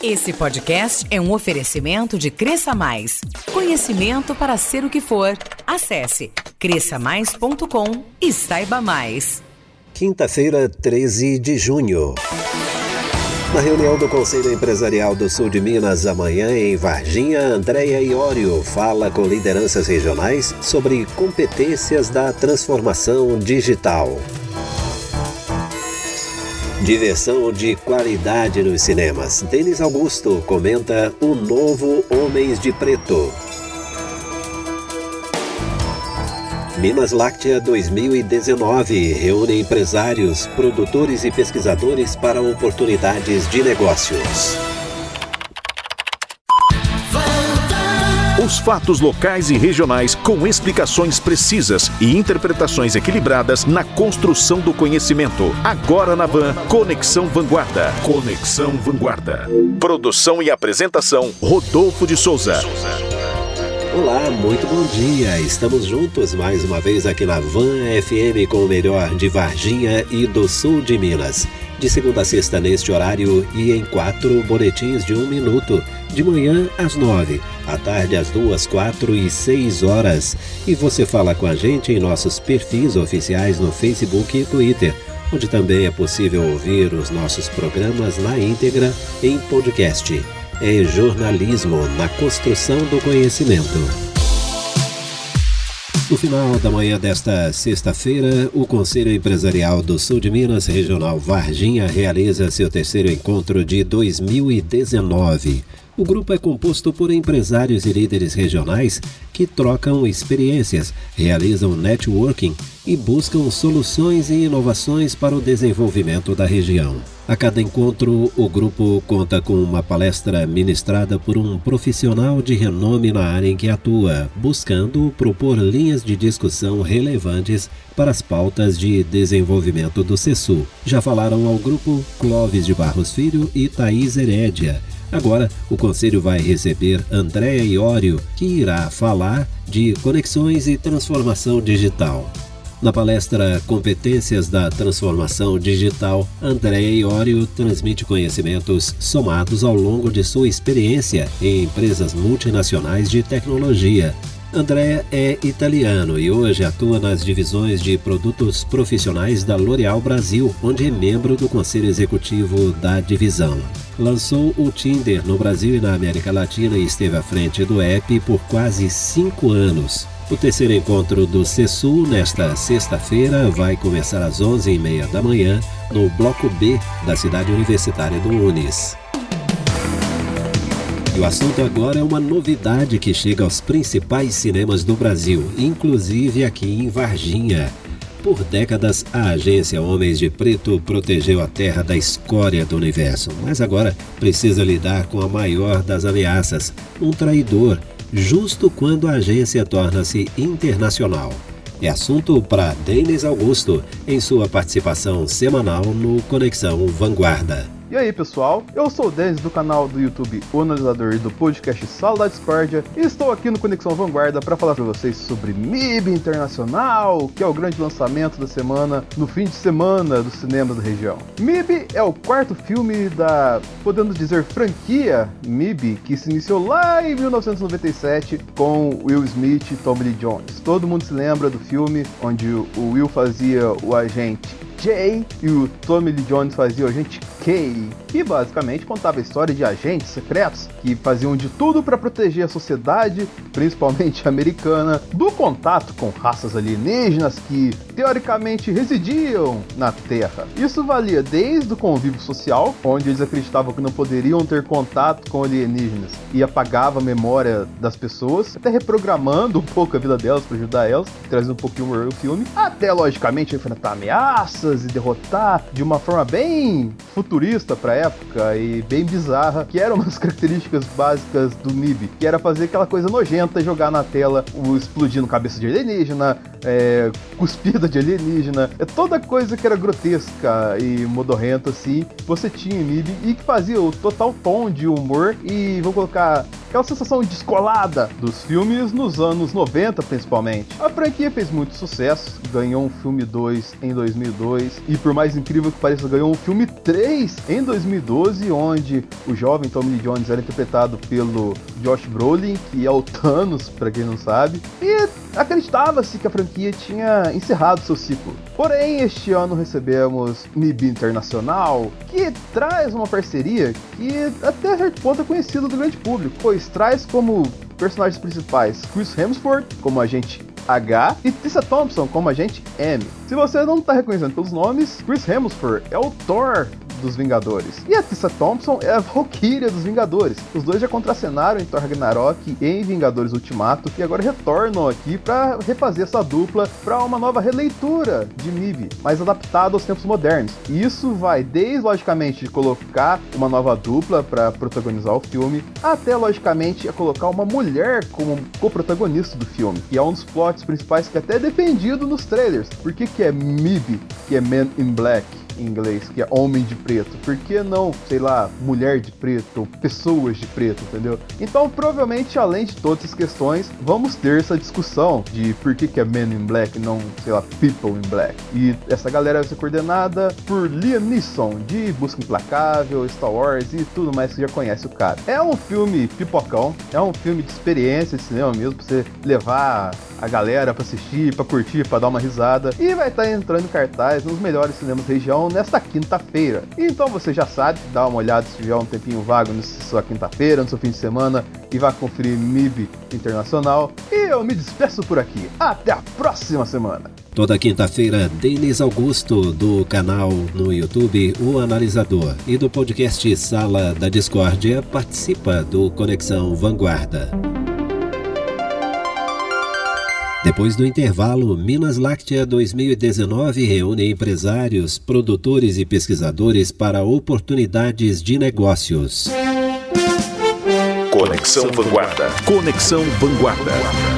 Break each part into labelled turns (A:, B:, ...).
A: Esse podcast é um oferecimento de Cresça Mais. Conhecimento para ser o que for. Acesse cresçamais.com e saiba mais.
B: Quinta-feira, 13 de junho. Na reunião do Conselho Empresarial do Sul de Minas amanhã em Varginha, Andréia Iório fala com lideranças regionais sobre competências da transformação digital. Diversão de qualidade nos cinemas. Denis Augusto comenta o novo Homens de Preto. Minas Láctea 2019 reúne empresários, produtores e pesquisadores para oportunidades de negócios.
C: Os fatos locais e regionais com explicações precisas e interpretações equilibradas na construção do conhecimento. Agora na Van, Conexão Vanguarda. Conexão Vanguarda. Produção e apresentação: Rodolfo de Souza.
B: Olá, muito bom dia. Estamos juntos mais uma vez aqui na Van FM com o melhor de Varginha e do sul de Minas. De segunda a sexta neste horário e em quatro boletins de um minuto. De manhã às nove, à tarde às duas, quatro e seis horas. E você fala com a gente em nossos perfis oficiais no Facebook e Twitter, onde também é possível ouvir os nossos programas na íntegra em podcast. É jornalismo na construção do conhecimento. No final da manhã desta sexta-feira, o Conselho Empresarial do Sul de Minas, Regional Varginha, realiza seu terceiro encontro de 2019. O grupo é composto por empresários e líderes regionais que trocam experiências, realizam networking e buscam soluções e inovações para o desenvolvimento da região. A cada encontro, o grupo conta com uma palestra ministrada por um profissional de renome na área em que atua, buscando propor linhas de discussão relevantes para as pautas de desenvolvimento do CESU. Já falaram ao grupo Clóvis de Barros Filho e Thaís Herédia Agora, o Conselho vai receber Andréa Iório, que irá falar de conexões e transformação digital. Na palestra Competências da Transformação Digital, Andréa Iório transmite conhecimentos somados ao longo de sua experiência em empresas multinacionais de tecnologia, André é italiano e hoje atua nas divisões de produtos profissionais da L'Oréal Brasil, onde é membro do conselho executivo da divisão. Lançou o Tinder no Brasil e na América Latina e esteve à frente do app por quase cinco anos. O terceiro encontro do CESU, nesta sexta-feira, vai começar às 11h30 da manhã no Bloco B da cidade universitária do Unis. E o assunto agora é uma novidade que chega aos principais cinemas do Brasil, inclusive aqui em Varginha. Por décadas, a agência Homens de Preto protegeu a terra da escória do universo, mas agora precisa lidar com a maior das ameaças, um traidor, justo quando a agência torna-se internacional. É assunto para Denis Augusto, em sua participação semanal no Conexão Vanguarda.
D: E aí pessoal, eu sou o Denis do canal do YouTube O Analisador e do podcast Sala da Discordia e estou aqui no Conexão Vanguarda para falar para vocês sobre MIB Internacional, que é o grande lançamento da semana no fim de semana dos cinemas da região. MIB é o quarto filme da, podemos dizer, franquia MIB, que se iniciou lá em 1997 com Will Smith e Tommy Lee Jones. Todo mundo se lembra do filme onde o Will fazia o agente Jay e o Tommy Lee Jones fazia o agente Que basicamente contava história de agentes secretos que faziam de tudo para proteger a sociedade, principalmente americana, do contato com raças alienígenas que teoricamente residiam na Terra. Isso valia desde o convívio social, onde eles acreditavam que não poderiam ter contato com alienígenas e apagava a memória das pessoas, até reprogramando um pouco a vida delas para ajudar elas, trazendo um pouquinho o filme, até logicamente enfrentar ameaças e derrotar de uma forma bem futurista para época e bem bizarra, que eram umas características básicas do MIB, que era fazer aquela coisa nojenta jogar na tela o explodindo cabeça de alienígena, é, cuspida de alienígena, é toda coisa que era grotesca e modorrenta assim, você tinha em MIB e que fazia o total tom de humor e vou colocar aquela sensação descolada dos filmes nos anos 90, principalmente. A franquia fez muito sucesso, ganhou um filme 2 em 2002 e, por mais incrível que pareça, ganhou um filme 3 em 2012, onde o jovem Tommy Jones era interpretado pelo Josh Brolin, que é o Thanos, para quem não sabe, e acreditava-se que a franquia tinha encerrado seu ciclo. Porém, este ano recebemos MIB Internacional, que traz uma parceria que até certo ponto é conhecida do grande público, pois traz como personagens principais Chris Hemsworth como agente H e Tessa Thompson como agente M. Se você não está reconhecendo pelos nomes, Chris Hemsworth é o Thor dos Vingadores. E a Tessa Thompson é a Valkyria dos Vingadores. Os dois já contracenaram em Thor Ragnarok e em Vingadores Ultimato e agora retornam aqui para refazer essa dupla para uma nova releitura de MIB, mais adaptada aos tempos modernos. E isso vai desde, logicamente, de colocar uma nova dupla para protagonizar o filme, até, logicamente, a colocar uma mulher como co-protagonista do filme. E é um dos plots principais que até é defendido nos trailers. Por que, que é MIB, que é Men in Black? Em inglês, que é homem de preto. Por que não, sei lá, mulher de preto pessoas de preto, entendeu? Então, provavelmente, além de todas essas questões, vamos ter essa discussão de por que, que é Men in Black e não, sei lá, People in Black. E essa galera vai ser coordenada por Liam Neeson, de Busca Implacável, Star Wars e tudo mais que já conhece o cara. É um filme pipocão, é um filme de experiência de cinema mesmo, pra você levar a galera para assistir, para curtir, para dar uma risada. E vai estar tá entrando em cartaz nos melhores cinemas da região nesta quinta-feira. Então você já sabe, dá uma olhada se tiver um tempinho vago na sua quinta-feira, no seu fim de semana e vá conferir MIB Internacional. E eu me despeço por aqui. Até a próxima semana.
B: Toda quinta-feira, Denis Augusto, do canal no YouTube O Analisador e do podcast Sala da Discórdia, participa do Conexão Vanguarda. Depois do intervalo, Minas Láctea 2019 reúne empresários, produtores e pesquisadores para oportunidades de negócios.
C: Conexão Vanguarda. Conexão Vanguarda.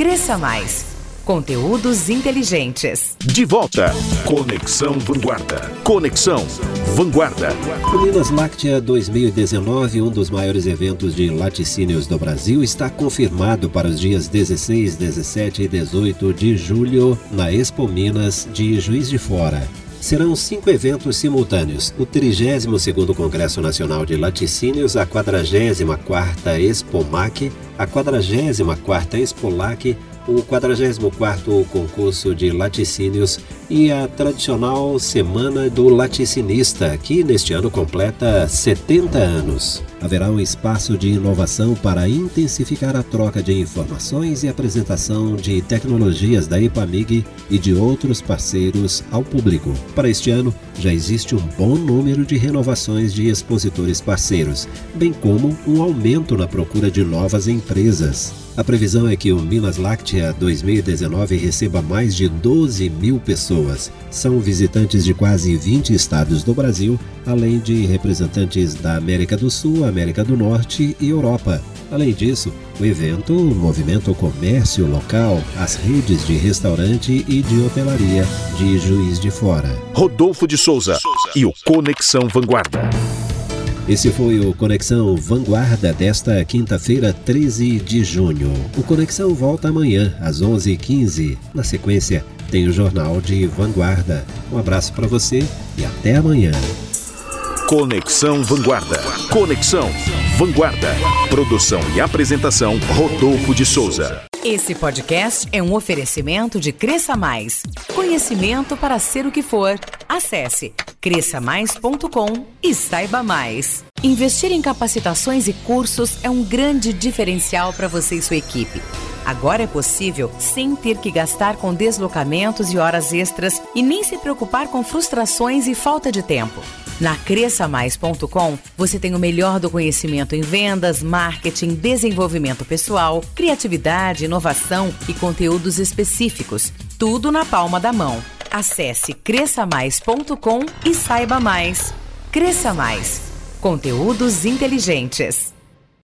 A: Cresça Mais Conteúdos inteligentes.
C: De volta. Conexão Vanguarda. Conexão Vanguarda.
B: O Minas Láctea 2019, um dos maiores eventos de laticínios do Brasil, está confirmado para os dias 16, 17 e 18 de julho na Expo Minas de Juiz de Fora. Serão cinco eventos simultâneos: o 32º Congresso Nacional de Laticínios, a 44ª Expomac, a 44ª Expolac, o 44º concurso de laticínios e a tradicional Semana do Laticinista, que neste ano completa 70 anos. Haverá um espaço de inovação para intensificar a troca de informações e apresentação de tecnologias da EPAMIG e de outros parceiros ao público. Para este ano, já existe um bom número de renovações de expositores parceiros, bem como um aumento na procura de novas empresas. A previsão é que o Minas Láctea 2019 receba mais de 12 mil pessoas. São visitantes de quase 20 estados do Brasil, além de representantes da América do Sul, América do Norte e Europa. Além disso, o evento movimenta o comércio local, as redes de restaurante e de hotelaria de Juiz de Fora.
C: Rodolfo de Souza e o Conexão Vanguarda.
B: Esse foi o Conexão Vanguarda desta quinta-feira, 13 de junho. O Conexão volta amanhã, às 11h15. Na sequência, tem o Jornal de Vanguarda. Um abraço para você e até amanhã.
C: Conexão Vanguarda. Conexão Vanguarda. Produção e apresentação Rodolfo de Souza.
A: Esse podcast é um oferecimento de Cresça Mais. Conhecimento para ser o que for. Acesse cresçamais.com e saiba mais. Investir em capacitações e cursos é um grande diferencial para você e sua equipe. Agora é possível sem ter que gastar com deslocamentos e horas extras e nem se preocupar com frustrações e falta de tempo. Na cresçamais.com, você tem o melhor do conhecimento em vendas, marketing, desenvolvimento pessoal, criatividade, inovação e conteúdos específicos. Tudo na palma da mão. Acesse cresçamais.com e saiba mais. Cresça Mais. Conteúdos inteligentes.